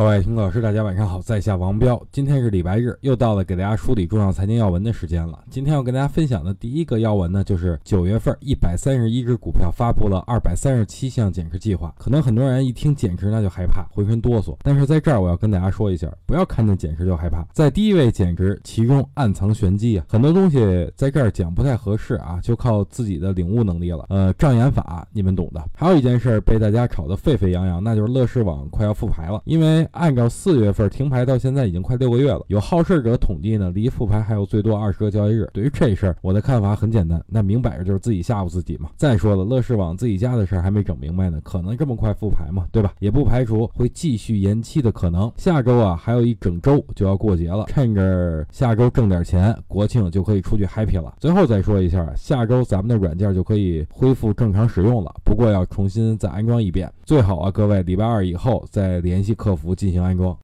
各位听众老师，大家晚上好，在下王彪。今天是礼拜日，又到了给大家梳理重要财经要闻的时间了。今天要跟大家分享的第一个要闻呢，就是九月份一百三十一只股票发布了二百三十七项减持计划。可能很多人一听减持那就害怕，浑身哆嗦。但是在这儿我要跟大家说一下，不要看见减持就害怕，在第一位减持，其中暗藏玄机啊。很多东西在这儿讲不太合适啊，就靠自己的领悟能力了。呃，障眼法你们懂的。还有一件事被大家炒得沸沸扬扬，那就是乐视网快要复牌了，因为。按照四月份停牌到现在已经快六个月了，有好事者统计呢，离复牌还有最多二十个交易日。对于这事儿，我的看法很简单，那明摆着就是自己吓唬自己嘛。再说了，乐视网自己家的事儿还没整明白呢，可能这么快复牌嘛？对吧？也不排除会继续延期的可能。下周啊，还有一整周就要过节了，趁着下周挣点钱，国庆就可以出去 happy 了。最后再说一下，下周咱们的软件就可以恢复正常使用了，不过要重新再安装一遍。最好啊，各位礼拜二以后再联系客服。进行安装。